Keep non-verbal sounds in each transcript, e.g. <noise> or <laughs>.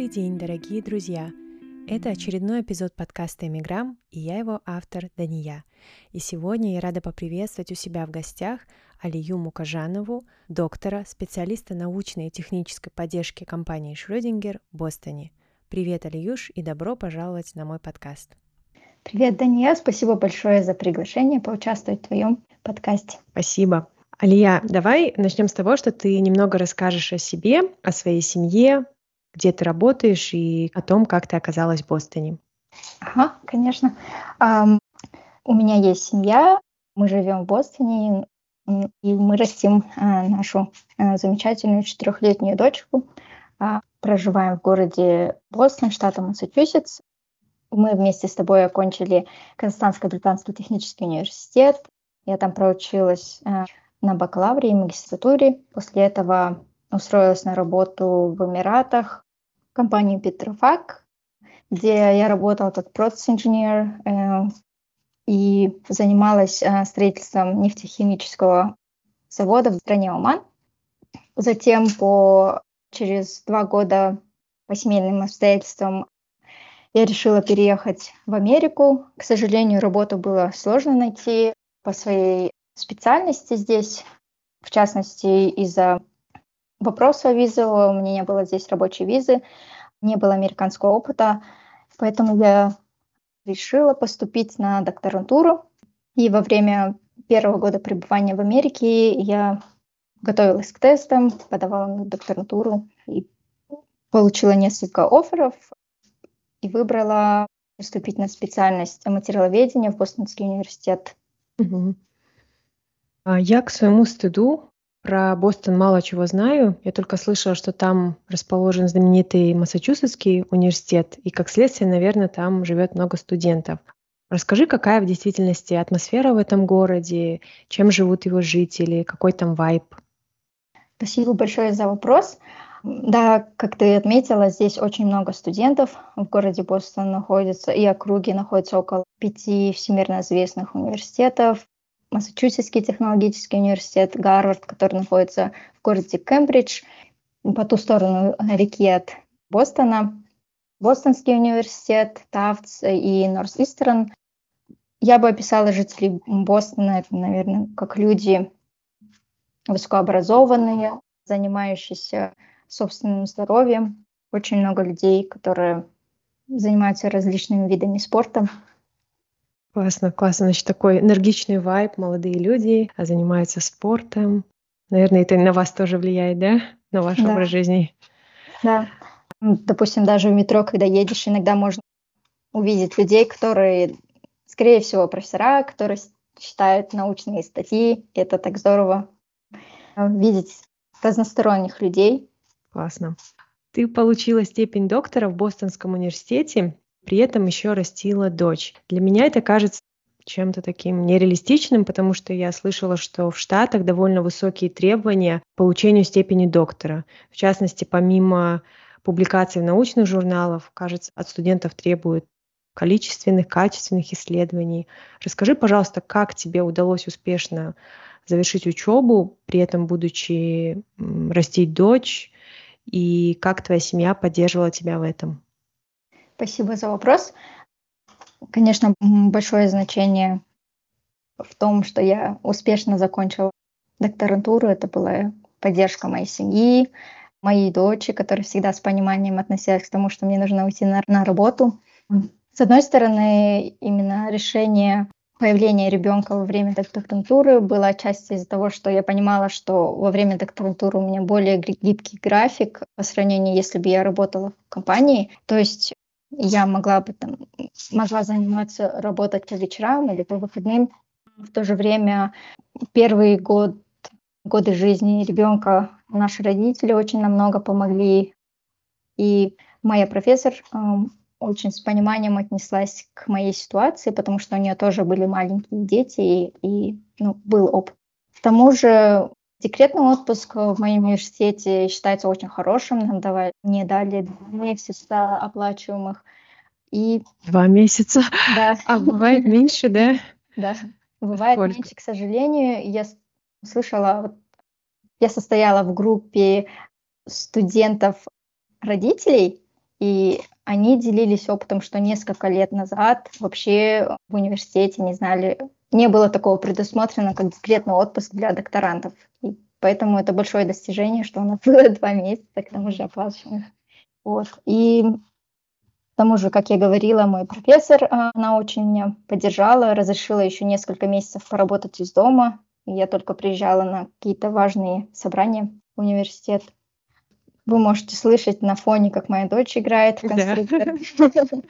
Добрый день, дорогие друзья! Это очередной эпизод подкаста «Эмиграм» и я его автор Дания. И сегодня я рада поприветствовать у себя в гостях Алию Мукажанову, доктора, специалиста научной и технической поддержки компании Шрёдингер в Бостоне. Привет, Алиюш, и добро пожаловать на мой подкаст. Привет, Дания, спасибо большое за приглашение поучаствовать в твоем подкасте. Спасибо. Алия, давай начнем с того, что ты немного расскажешь о себе, о своей семье, где ты работаешь и о том, как ты оказалась в Бостоне. Ага, конечно. Um, у меня есть семья, мы живем в Бостоне, и мы растим uh, нашу uh, замечательную четырехлетнюю дочку. Uh, проживаем в городе Бостон, штата Массачусетс. Мы вместе с тобой окончили Казахстанско-британский технический университет. Я там проучилась на бакалавре и магистратуре. После этого устроилась на работу в Эмиратах, компании Петрофак, где я работала как процесс-инженер э, и занималась э, строительством нефтехимического завода в стране Оман. Затем по через два года по семейным обстоятельствам я решила переехать в Америку. К сожалению, работу было сложно найти по своей специальности здесь, в частности, из-за вопроса визы, у меня не было здесь рабочей визы, не было американского опыта, поэтому я решила поступить на докторантуру. И во время первого года пребывания в Америке я готовилась к тестам, подавала на докторантуру и получила несколько офферов и выбрала поступить на специальность материаловедения в Бостонский университет. Угу. Я к своему стыду про Бостон мало чего знаю. Я только слышала, что там расположен знаменитый Массачусетский университет, и как следствие, наверное, там живет много студентов. Расскажи, какая в действительности атмосфера в этом городе, чем живут его жители, какой там вайб? Спасибо большое за вопрос. Да, как ты отметила, здесь очень много студентов в городе Бостон находится, и округе находится около пяти всемирно известных университетов, Массачусетский технологический университет, Гарвард, который находится в городе Кембридж, по ту сторону реки от Бостона, Бостонский университет, Тафтс и Норс-Истерн. Я бы описала жителей Бостона, это, наверное, как люди высокообразованные, занимающиеся собственным здоровьем. Очень много людей, которые занимаются различными видами спорта. Классно, классно. Значит, такой энергичный вайб, молодые люди а занимаются спортом. Наверное, это на вас тоже влияет, да? На ваш да. образ жизни. Да. Допустим, даже в метро, когда едешь, иногда можно увидеть людей, которые, скорее всего, профессора, которые читают научные статьи. Это так здорово видеть разносторонних людей. Классно. Ты получила степень доктора в Бостонском университете при этом еще растила дочь. Для меня это кажется чем-то таким нереалистичным, потому что я слышала, что в Штатах довольно высокие требования к получению степени доктора. В частности, помимо публикаций в научных журналах, кажется, от студентов требуют количественных, качественных исследований. Расскажи, пожалуйста, как тебе удалось успешно завершить учебу, при этом будучи растить дочь, и как твоя семья поддерживала тебя в этом? Спасибо за вопрос. Конечно, большое значение в том, что я успешно закончила докторантуру. Это была поддержка моей семьи, моей дочери, которая всегда с пониманием относилась к тому, что мне нужно уйти на, на работу. С одной стороны, именно решение появления ребенка во время докторантуры было отчасти из-за того, что я понимала, что во время докторантуры у меня более гибкий график по сравнению, если бы я работала в компании. То есть я могла бы там, могла заниматься, работать по вечерам или по выходным. В то же время первый год, годы жизни ребенка наши родители очень намного помогли. И моя профессор э, очень с пониманием отнеслась к моей ситуации, потому что у нее тоже были маленькие дети и, и ну, был опыт. К тому же Декретный отпуск в моем университете считается очень хорошим. Нам давали, мне дали два месяца оплачиваемых. И... Два месяца? Да. А бывает меньше, да? Да, бывает Сколько? меньше, к сожалению. Я слышала, я состояла в группе студентов родителей, И они делились опытом, что несколько лет назад вообще в университете не знали, не было такого предусмотрено, как декретный отпуск для докторантов. Поэтому это большое достижение, что у нас <laughs> было два месяца, к тому же оплачиваемых. Вот. И к тому же, как я говорила, мой профессор, а, она очень меня поддержала, разрешила еще несколько месяцев поработать из дома. Я только приезжала на какие-то важные собрания в университет. Вы можете слышать на фоне, как моя дочь играет в конструктор. <laughs>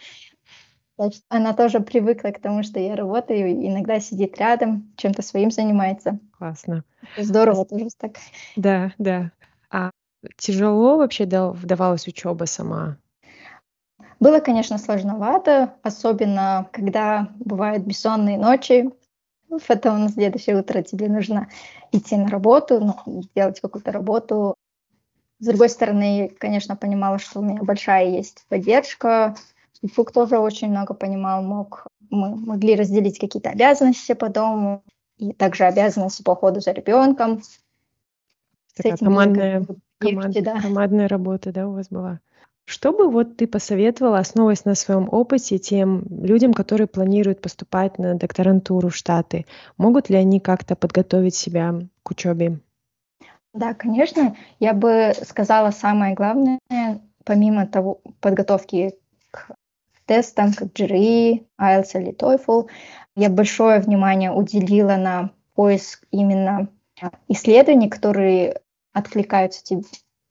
Она тоже привыкла к тому, что я работаю, иногда сидит рядом, чем-то своим занимается. Классно. Здорово тоже так. Да, да. А тяжело вообще вдавалась учеба сама? Было, конечно, сложновато, особенно когда бывают бессонные ночи. Потом на следующее утро тебе нужно идти на работу, ну, делать какую-то работу, с другой стороны, конечно, понимала, что у меня большая есть поддержка. Фук тоже очень много понимал, мог, мы могли разделить какие-то обязанности по дому и также обязанности по уходу за ребенком. Такая командная, команд, да. командная работа, да, у вас была. Что бы вот ты посоветовала, основываясь на своем опыте, тем людям, которые планируют поступать на докторантуру в Штаты? Могут ли они как-то подготовить себя к учебе? Да, конечно. Я бы сказала самое главное, помимо того подготовки к тестам, как GRE, IELTS или TOEFL, я большое внимание уделила на поиск именно исследований, которые откликаются тебе,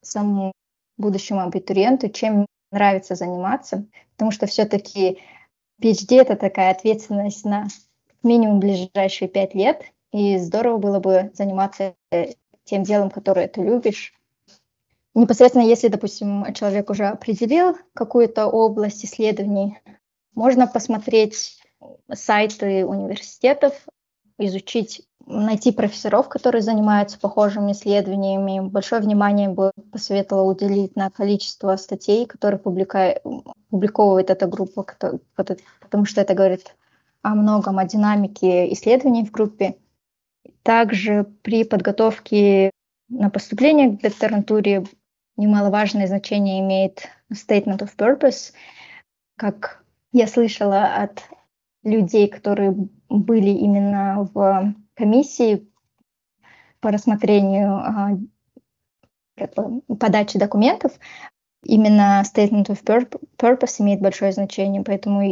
самому будущему абитуриенту, чем нравится заниматься, потому что все-таки PhD — это такая ответственность на минимум ближайшие пять лет, и здорово было бы заниматься тем делом, которое ты любишь. Непосредственно, если, допустим, человек уже определил какую-то область исследований, можно посмотреть сайты университетов, изучить, найти профессоров, которые занимаются похожими исследованиями. Большое внимание бы посоветовала уделить на количество статей, которые публика... публиковывает эта группа, потому что это говорит о многом, о динамике исследований в группе. Также при подготовке на поступление к докторантуре немаловажное значение имеет statement of purpose. Как я слышала от людей, которые были именно в комиссии по рассмотрению а, подачи документов, именно statement of purpose имеет большое значение, поэтому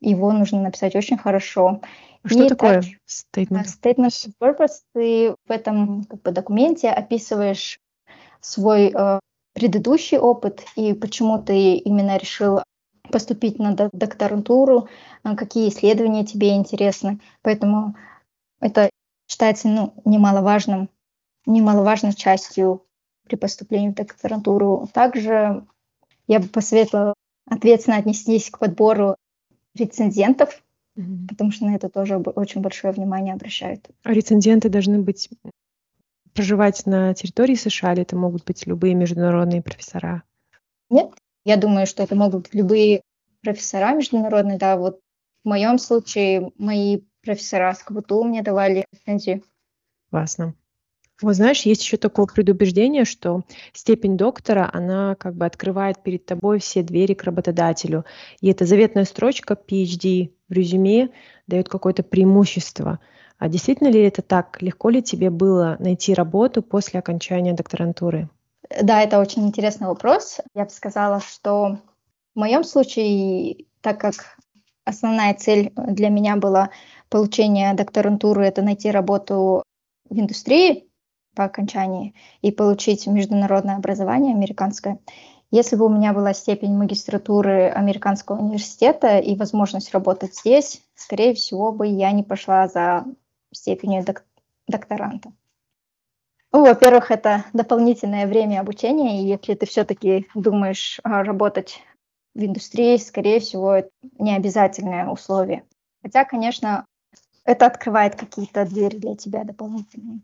его нужно написать очень хорошо. Что и такое также, statement? Statement of purpose. Ты в этом как бы, документе описываешь свой э, предыдущий опыт и почему ты именно решил поступить на докторантуру, э, какие исследования тебе интересны. Поэтому это считается ну, немаловажным, немаловажной частью при поступлении в докторантуру. Также я бы посоветовала ответственно отнестись к подбору рецензентов, mm-hmm. потому что на это тоже очень большое внимание обращают. А рецензенты должны быть проживать на территории США, или это могут быть любые международные профессора? Нет, я думаю, что это могут быть любые профессора международные, да, вот в моем случае мои профессора с КБТУ мне давали рецензию. Классно. Вот знаешь, есть еще такое предубеждение, что степень доктора, она как бы открывает перед тобой все двери к работодателю. И эта заветная строчка PhD в резюме дает какое-то преимущество. А действительно ли это так? Легко ли тебе было найти работу после окончания докторантуры? Да, это очень интересный вопрос. Я бы сказала, что в моем случае, так как основная цель для меня была получение докторантуры, это найти работу в индустрии, по окончании и получить международное образование американское. Если бы у меня была степень магистратуры американского университета и возможность работать здесь, скорее всего бы я не пошла за степенью док- докторанта. Ну, во-первых, это дополнительное время обучения, и если ты все-таки думаешь а, работать в индустрии, скорее всего, это не обязательное условие. Хотя, конечно, это открывает какие-то двери для тебя дополнительные.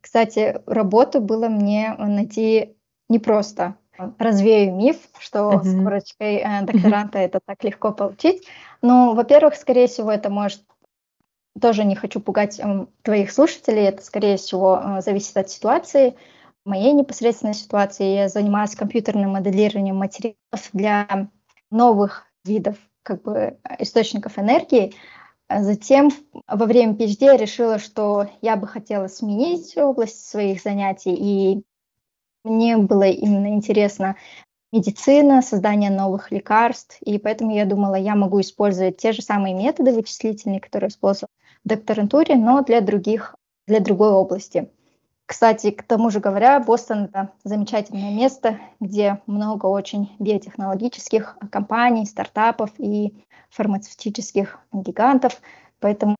Кстати, работу было мне найти непросто. Развею миф, что uh-huh. с корочкой э, докторанта uh-huh. это так легко получить. Ну, во-первых, скорее всего, это может тоже не хочу пугать э, твоих слушателей, это, скорее всего, э, зависит от ситуации. моей непосредственной ситуации я занимаюсь компьютерным моделированием материалов для новых видов как бы, источников энергии. Затем во время PhD я решила, что я бы хотела сменить область своих занятий, и мне было именно интересно медицина, создание новых лекарств, и поэтому я думала, я могу использовать те же самые методы вычислительные, которые использовала в докторантуре, но для других, для другой области. Кстати, к тому же говоря, Бостон — это замечательное место, где много очень биотехнологических компаний, стартапов и фармацевтических гигантов, поэтому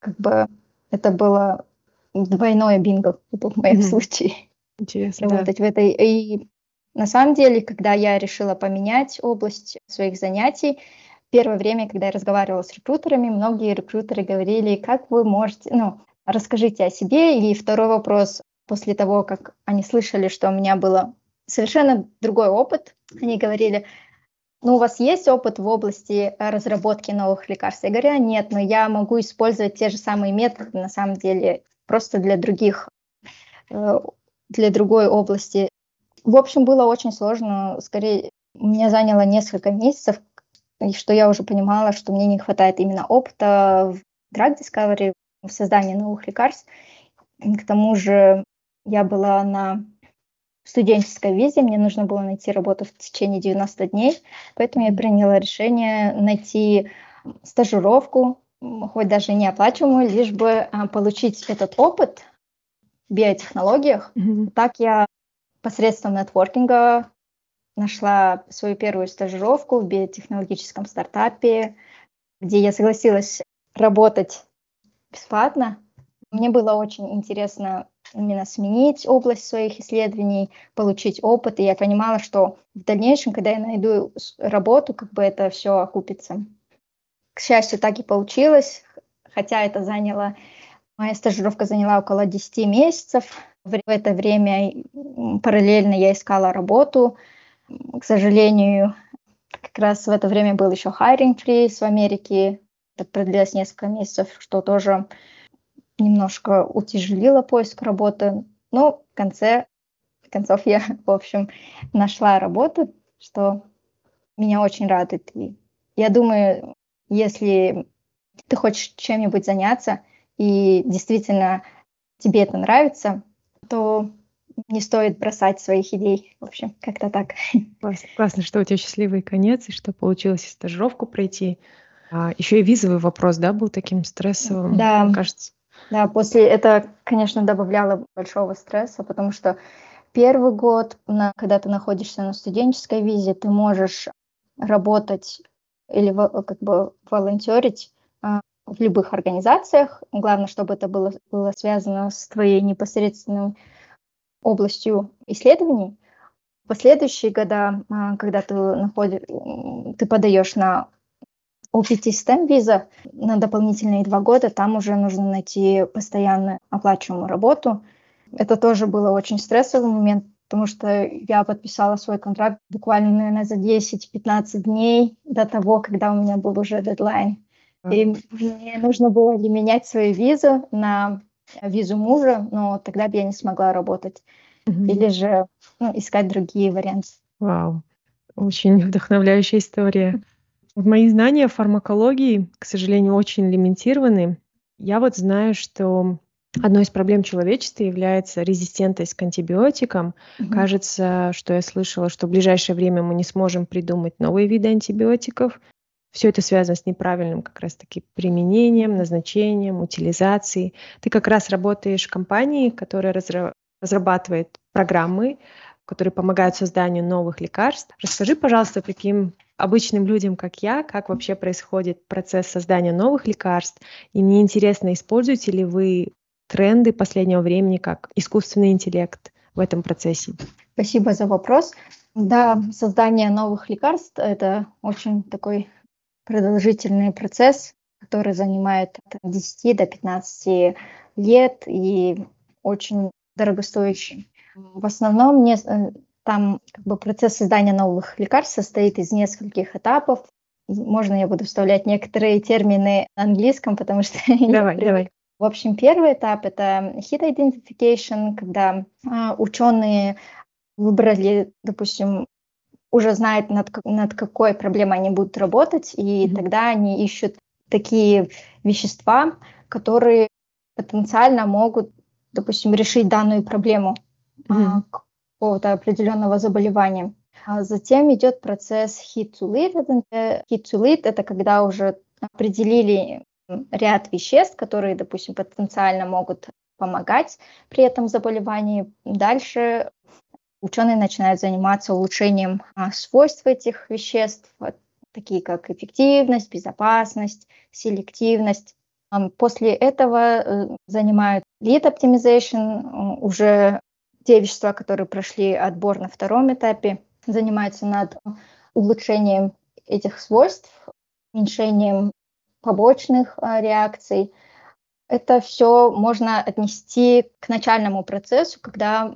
как бы это было двойное бинго в моем mm-hmm. случае. Интересно. Работать да. в этой. И на самом деле, когда я решила поменять область своих занятий, первое время, когда я разговаривала с рекрутерами, многие рекрутеры говорили, как вы можете, ну, расскажите о себе. И второй вопрос, после того, как они слышали, что у меня был совершенно другой опыт, они говорили, ну, у вас есть опыт в области разработки новых лекарств? Я говорю, «А, нет, но я могу использовать те же самые методы, на самом деле, просто для других, э, для другой области. В общем, было очень сложно, скорее, мне заняло несколько месяцев, и что я уже понимала, что мне не хватает именно опыта в drug discovery, в создании новых лекарств. К тому же я была на студенческой визе, мне нужно было найти работу в течение 90 дней, поэтому я приняла решение найти стажировку, хоть даже не оплачиваемую, лишь бы а, получить этот опыт в биотехнологиях. Mm-hmm. Так я посредством нетворкинга нашла свою первую стажировку в биотехнологическом стартапе, где я согласилась работать бесплатно. Мне было очень интересно именно сменить область своих исследований, получить опыт, и я понимала, что в дальнейшем, когда я найду работу, как бы это все окупится. К счастью, так и получилось, хотя это заняло, моя стажировка заняла около 10 месяцев. В это время параллельно я искала работу. К сожалению, как раз в это время был еще hiring freeze в Америке, это продлилось несколько месяцев, что тоже немножко утяжелило поиск работы. Но в конце концов я, в общем, нашла работу, что меня очень радует. И я думаю, если ты хочешь чем-нибудь заняться, и действительно тебе это нравится, то не стоит бросать своих идей. В общем, как-то так. <laughs> Классно, классно, что у тебя счастливый конец, и что получилось и стажировку пройти, а, еще и визовый вопрос, да, был таким стрессовым, да. мне кажется. Да, после это, конечно, добавляло большого стресса, потому что первый год, на, когда ты находишься на студенческой визе, ты можешь работать или как бы волонтерить а, в любых организациях. Главное, чтобы это было, было связано с твоей непосредственной областью исследований. В последующие года, а, когда ты, находишь, ты подаешь на OPT STEM виза на дополнительные два года, там уже нужно найти постоянно оплачиваемую работу. Это тоже было очень стрессовый момент, потому что я подписала свой контракт буквально, наверное, за 10-15 дней до того, когда у меня был уже дедлайн. И мне нужно было ли менять свою визу на визу мужа, но тогда бы я не смогла работать. Mm-hmm. Или же ну, искать другие варианты. Вау, очень вдохновляющая история. Мои знания фармакологии, к сожалению, очень лимитированы. Я вот знаю, что одной из проблем человечества является резистентность к антибиотикам. Угу. Кажется, что я слышала, что в ближайшее время мы не сможем придумать новые виды антибиотиков. Все это связано с неправильным как раз-таки применением, назначением, утилизацией. Ты как раз работаешь в компании, которая разрабатывает программы, которые помогают созданию новых лекарств. Расскажи, пожалуйста, каким обычным людям, как я, как вообще происходит процесс создания новых лекарств. И мне интересно, используете ли вы тренды последнего времени как искусственный интеллект в этом процессе? Спасибо за вопрос. Да, создание новых лекарств – это очень такой продолжительный процесс, который занимает от 10 до 15 лет и очень дорогостоящий. В основном мне э, там как бы процесс создания новых лекарств состоит из нескольких этапов. Можно я буду вставлять некоторые термины на английском, потому что <laughs> давай, давай. В общем, первый этап — это hit identification, когда а, ученые выбрали, допустим, уже знают, над, над какой проблемой они будут работать, и mm-hmm. тогда они ищут такие вещества, которые потенциально могут, допустим, решить данную проблему mm-hmm. какого-то определенного заболевания. А затем идет процесс hit to lead. Hit to lead — это когда уже определили ряд веществ, которые, допустим, потенциально могут помогать при этом заболевании. Дальше ученые начинают заниматься улучшением а, свойств этих веществ, такие как эффективность, безопасность, селективность. После этого э, занимают lead optimization, уже те вещества, которые прошли отбор на втором этапе, занимаются над улучшением этих свойств, уменьшением побочных а, реакций. Это все можно отнести к начальному процессу, когда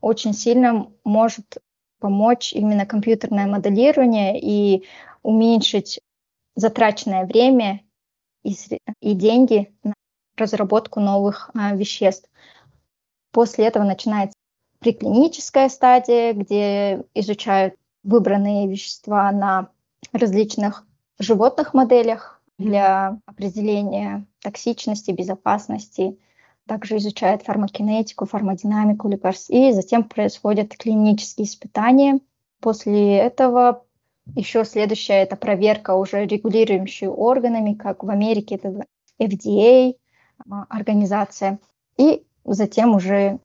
очень сильно может помочь именно компьютерное моделирование и уменьшить затраченное время и, и деньги на разработку новых а, веществ. После этого начинается приклиническая стадия, где изучают выбранные вещества на различных животных моделях, для определения токсичности, безопасности. Также изучает фармакинетику, фармодинамику лекарств. И затем происходят клинические испытания. После этого еще следующая это проверка уже регулирующими органами, как в Америке это FDA а, организация. И затем уже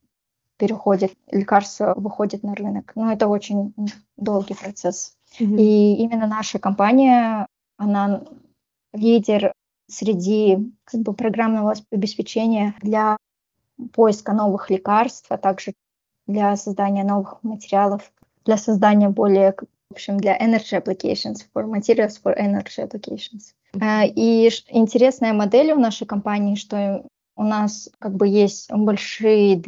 переходит, лекарство выходит на рынок. Но это очень долгий процесс. Mm-hmm. И именно наша компания, она лидер среди как бы, программного обеспечения для поиска новых лекарств, а также для создания новых материалов, для создания более, в общем, для energy applications, for materials for energy applications. Э, и интересная модель в нашей компании, что у нас как бы есть большие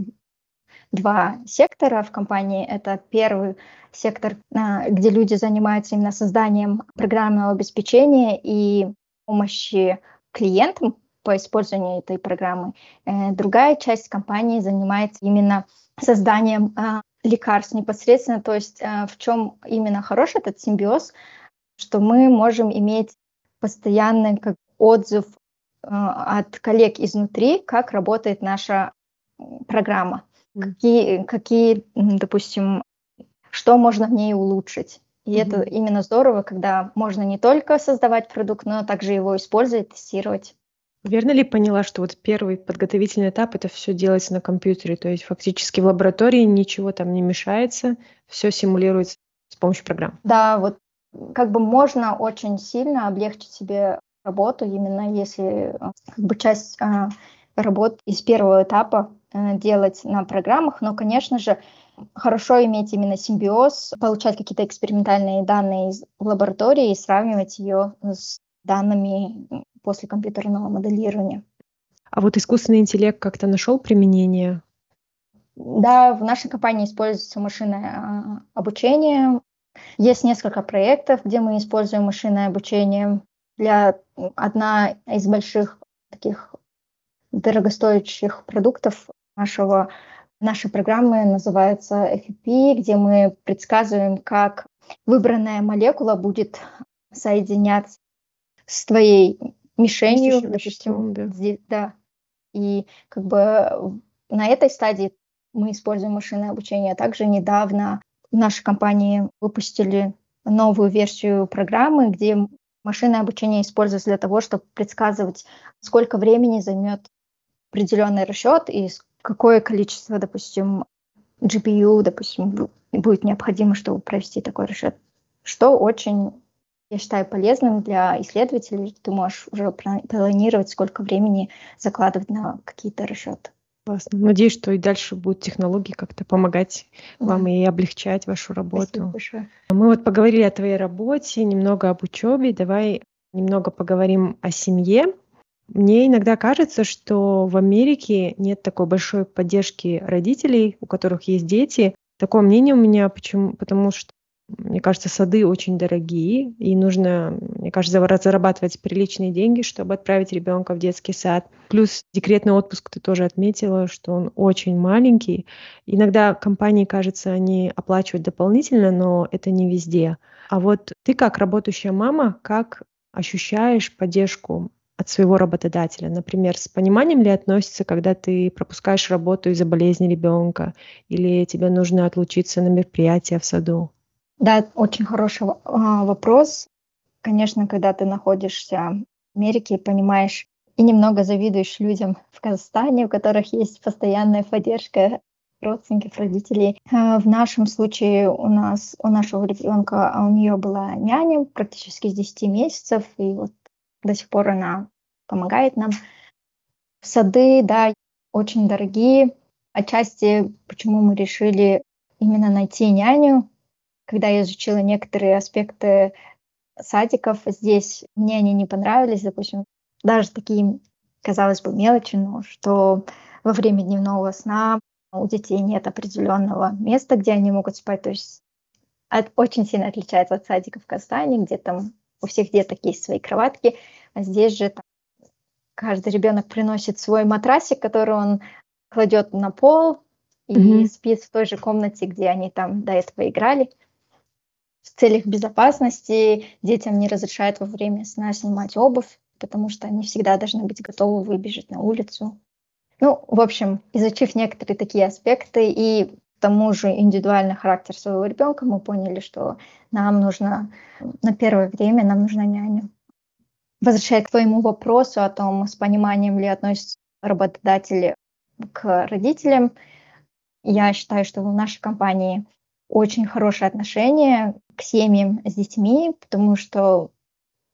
два сектора в компании. Это первый сектор, э, где люди занимаются именно созданием программного обеспечения и помощи клиентам по использованию этой программы. Э, другая часть компании занимается именно созданием а, лекарств непосредственно, то есть а, в чем именно хорош этот симбиоз, что мы можем иметь постоянный как отзыв а, от коллег изнутри, как работает наша программа, какие, какие, допустим, что можно в ней улучшить. И mm-hmm. это именно здорово, когда можно не только создавать продукт, но также его использовать, тестировать. Верно ли поняла, что вот первый подготовительный этап это все делается на компьютере, то есть фактически в лаборатории ничего там не мешается, все симулируется с помощью программ? Да, вот как бы можно очень сильно облегчить себе работу, именно если как бы часть а, работ из первого этапа а, делать на программах, но, конечно же, хорошо иметь именно симбиоз, получать какие-то экспериментальные данные из лаборатории и сравнивать ее с данными после компьютерного моделирования. А вот искусственный интеллект как-то нашел применение? Да, в нашей компании используется машинное а, обучение. Есть несколько проектов, где мы используем машинное обучение. Для одна из больших таких дорогостоящих продуктов нашего Наши программы называются FEP, где мы предсказываем, как выбранная молекула будет соединяться с твоей мишенью, допустим, да. Здесь, да. И как бы на этой стадии мы используем машинное обучение. Также недавно в нашей компании выпустили новую версию программы, где машинное обучение используется для того, чтобы предсказывать, сколько времени займет определенный расчет и какое количество, допустим, GPU, допустим, будет необходимо, чтобы провести такой расчет. Что очень, я считаю, полезным для исследователей. Ты можешь уже планировать, сколько времени закладывать на какие-то расчеты. Классно. Надеюсь, что и дальше будут технологии как-то помогать да. вам и облегчать вашу работу. Мы вот поговорили о твоей работе, немного об учебе. Давай немного поговорим о семье. Мне иногда кажется, что в Америке нет такой большой поддержки родителей, у которых есть дети. Такое мнение у меня, почему? потому что мне кажется, сады очень дорогие, и нужно, мне кажется, зарабатывать приличные деньги, чтобы отправить ребенка в детский сад. Плюс декретный отпуск ты тоже отметила, что он очень маленький. Иногда компании, кажется, они оплачивают дополнительно, но это не везде. А вот ты как работающая мама, как ощущаешь поддержку от своего работодателя? Например, с пониманием ли относится, когда ты пропускаешь работу из-за болезни ребенка или тебе нужно отлучиться на мероприятие в саду? Да, очень хороший а, вопрос. Конечно, когда ты находишься в Америке и понимаешь и немного завидуешь людям в Казахстане, у которых есть постоянная поддержка родственников, родителей. А, в нашем случае у нас, у нашего ребенка, а у нее была няня практически с 10 месяцев, и вот до сих пор она помогает нам. Сады, да, очень дорогие. Отчасти, почему мы решили именно найти няню, когда я изучила некоторые аспекты садиков, здесь мне они не понравились, допустим, даже такие, казалось бы, мелочи, но что во время дневного сна у детей нет определенного места, где они могут спать, то есть от, очень сильно отличается от садиков в Казахстане, где там у всех деток есть свои кроватки, а здесь же там, каждый ребенок приносит свой матрасик, который он кладет на пол и mm-hmm. спит в той же комнате, где они там до этого играли. В целях безопасности детям не разрешают во время сна снимать обувь, потому что они всегда должны быть готовы выбежать на улицу. Ну, в общем, изучив некоторые такие аспекты и тому же индивидуальный характер своего ребенка, мы поняли, что нам нужно на первое время нам нужна няня. Возвращаясь к твоему вопросу о том, с пониманием ли относятся работодатели к родителям, я считаю, что в нашей компании очень хорошее отношение к семьям с детьми, потому что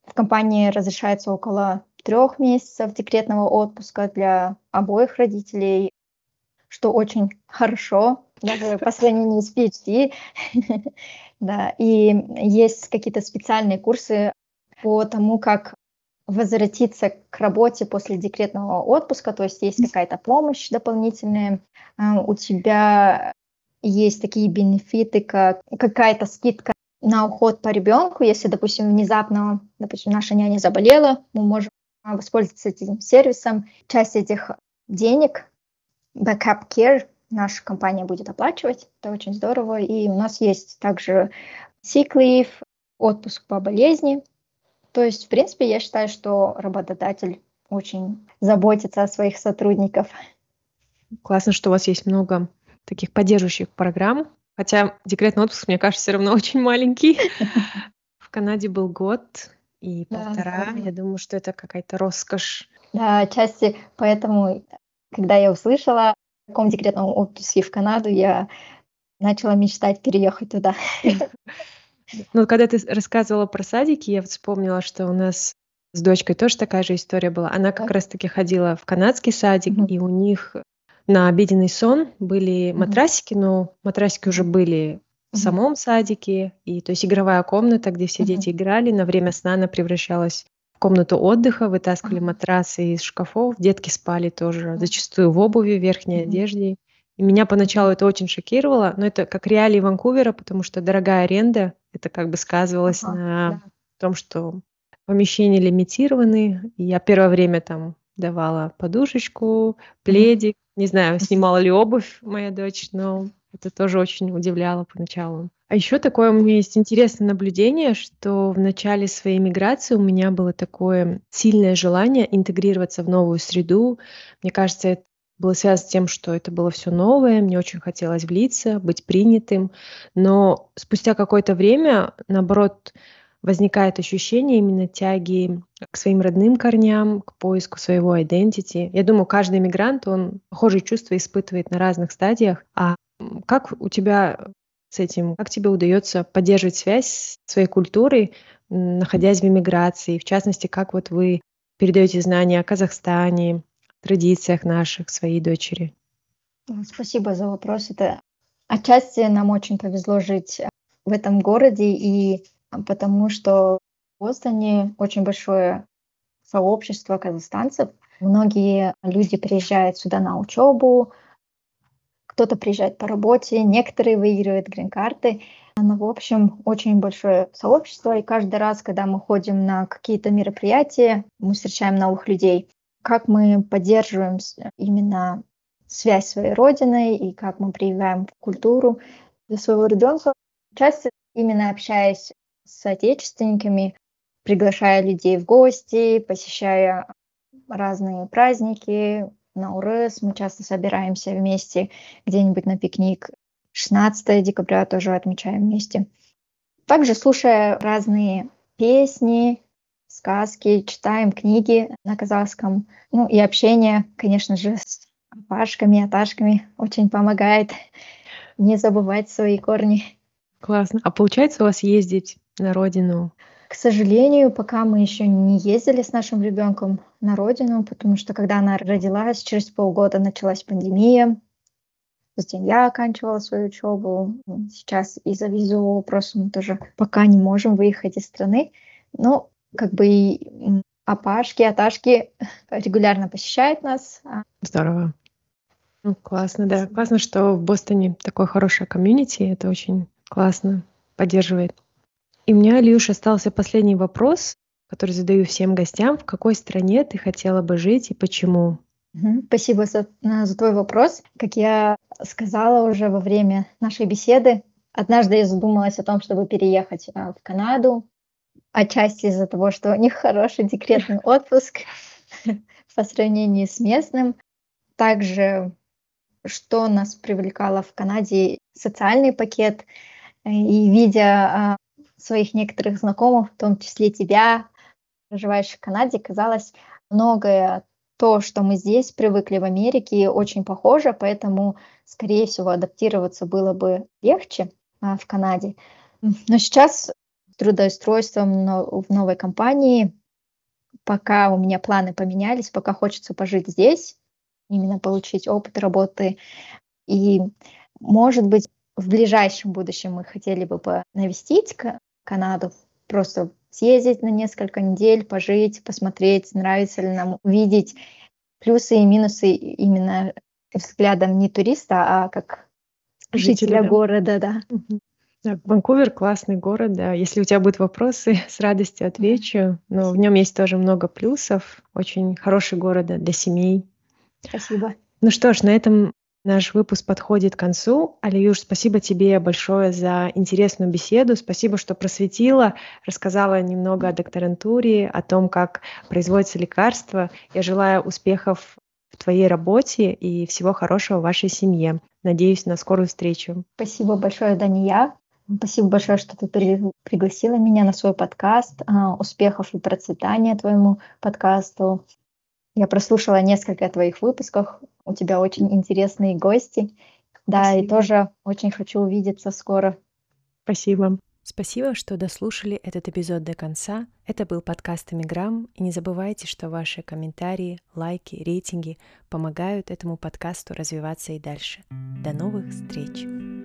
в компании разрешается около трех месяцев декретного отпуска для обоих родителей, что очень хорошо, даже по сравнению с PhD. <laughs> да, и есть какие-то специальные курсы по тому, как возвратиться к работе после декретного отпуска, то есть есть какая-то помощь дополнительная, а, у тебя есть такие бенефиты, как какая-то скидка на уход по ребенку, если, допустим, внезапно, допустим, наша няня заболела, мы можем воспользоваться этим сервисом. Часть этих денег, backup care, наша компания будет оплачивать. Это очень здорово. И у нас есть также sick leave, отпуск по болезни. То есть, в принципе, я считаю, что работодатель очень заботится о своих сотрудниках. Классно, что у вас есть много таких поддерживающих программ. Хотя декретный отпуск, мне кажется, все равно <laughs> очень маленький. В Канаде был год и полтора. Я думаю, что это какая-то роскошь. Да, отчасти поэтому, когда я услышала таком декретном отпуске в Канаду, я начала мечтать переехать туда. <laughs> Ну, когда ты рассказывала про садики, я вспомнила, что у нас с дочкой тоже такая же история была. Она как раз-таки ходила в канадский садик, и у них на обеденный сон были матрасики, но матрасики уже были в самом садике, и то есть игровая комната, где все дети играли, на время сна она превращалась комнату отдыха, вытаскивали матрасы из шкафов, детки спали тоже зачастую в обуви, в верхней одежде. И меня поначалу это очень шокировало, но это как реалии Ванкувера, потому что дорогая аренда, это как бы сказывалось ага, на да. том, что помещения лимитированы. И я первое время там давала подушечку, пледик, не знаю, снимала ли обувь моя дочь, но это тоже очень удивляло поначалу. А еще такое у меня есть интересное наблюдение, что в начале своей миграции у меня было такое сильное желание интегрироваться в новую среду. Мне кажется, это было связано с тем, что это было все новое, мне очень хотелось влиться, быть принятым. Но спустя какое-то время, наоборот, возникает ощущение именно тяги к своим родным корням, к поиску своего identity. Я думаю, каждый мигрант, он похожие чувства испытывает на разных стадиях. А как у тебя с этим, как тебе удается поддерживать связь с своей культурой, находясь в эмиграции? В частности, как вот вы передаете знания о Казахстане, традициях наших своей дочери? Спасибо за вопрос. Это отчасти нам очень повезло жить в этом городе и потому что в Бостоне очень большое сообщество казахстанцев. Многие люди приезжают сюда на учебу. Кто-то приезжает по работе, некоторые выигрывают грин-карты. Но, в общем, очень большое сообщество, и каждый раз, когда мы ходим на какие-то мероприятия, мы встречаем новых людей. Как мы поддерживаем именно связь своей родиной и как мы прививаем культуру для своего ребенка. Часто именно общаясь с отечественниками, приглашая людей в гости, посещая разные праздники, на УРЭС, мы часто собираемся вместе где-нибудь на пикник. 16 декабря тоже отмечаем вместе. Также слушая разные песни, сказки, читаем книги на казахском. Ну и общение, конечно же, с пашками, аташками очень помогает не забывать свои корни. Классно. А получается у вас ездить на родину? К сожалению, пока мы еще не ездили с нашим ребенком на родину, потому что когда она родилась, через полгода началась пандемия. Затем я оканчивала свою учебу. Сейчас из-за визового вопроса мы тоже пока не можем выехать из страны. Но как бы и Апашки, Аташки <laughs> регулярно посещают нас. А Здорово. Ну, классно, да. Классно, что в Бостоне такое хорошее комьюнити. Это очень классно поддерживает. И у меня, Илюш, остался последний вопрос, который задаю всем гостям. В какой стране ты хотела бы жить и почему? Спасибо за, за твой вопрос. Как я сказала уже во время нашей беседы, однажды я задумалась о том, чтобы переехать а, в Канаду, отчасти из-за того, что у них хороший декретный отпуск <laughs> по сравнению с местным. Также, что нас привлекало в Канаде, социальный пакет. И видя а, своих некоторых знакомых, в том числе тебя, проживаешь в Канаде, казалось, многое то, что мы здесь привыкли в Америке, очень похоже, поэтому, скорее всего, адаптироваться было бы легче а, в Канаде. Но сейчас трудоустройством в новой компании, пока у меня планы поменялись, пока хочется пожить здесь, именно получить опыт работы. И, может быть, в ближайшем будущем мы хотели бы навестить Канаду, просто съездить на несколько недель, пожить, посмотреть, нравится ли нам увидеть плюсы и минусы именно взглядом не туриста, а как жителя, жителя да. города, да. Да, Ванкувер классный город, да. Если у тебя будут вопросы, <laughs> с радостью отвечу. Но в нем есть тоже много плюсов. Очень хороший город для семей. Спасибо. Ну что ж, на этом Наш выпуск подходит к концу. Алиюш, спасибо тебе большое за интересную беседу. Спасибо, что просветила, рассказала немного о докторантуре, о том, как производится лекарство. Я желаю успехов в твоей работе и всего хорошего вашей семье. Надеюсь на скорую встречу. Спасибо большое, Дания. Спасибо большое, что ты пригласила меня на свой подкаст. А, успехов и процветания твоему подкасту. Я прослушала несколько твоих выпусков. У тебя очень интересные гости. Да, Спасибо. и тоже очень хочу увидеться скоро. Спасибо. Спасибо, что дослушали этот эпизод до конца. Это был подкаст «Эмиграм». И не забывайте, что ваши комментарии, лайки, рейтинги помогают этому подкасту развиваться и дальше. До новых встреч!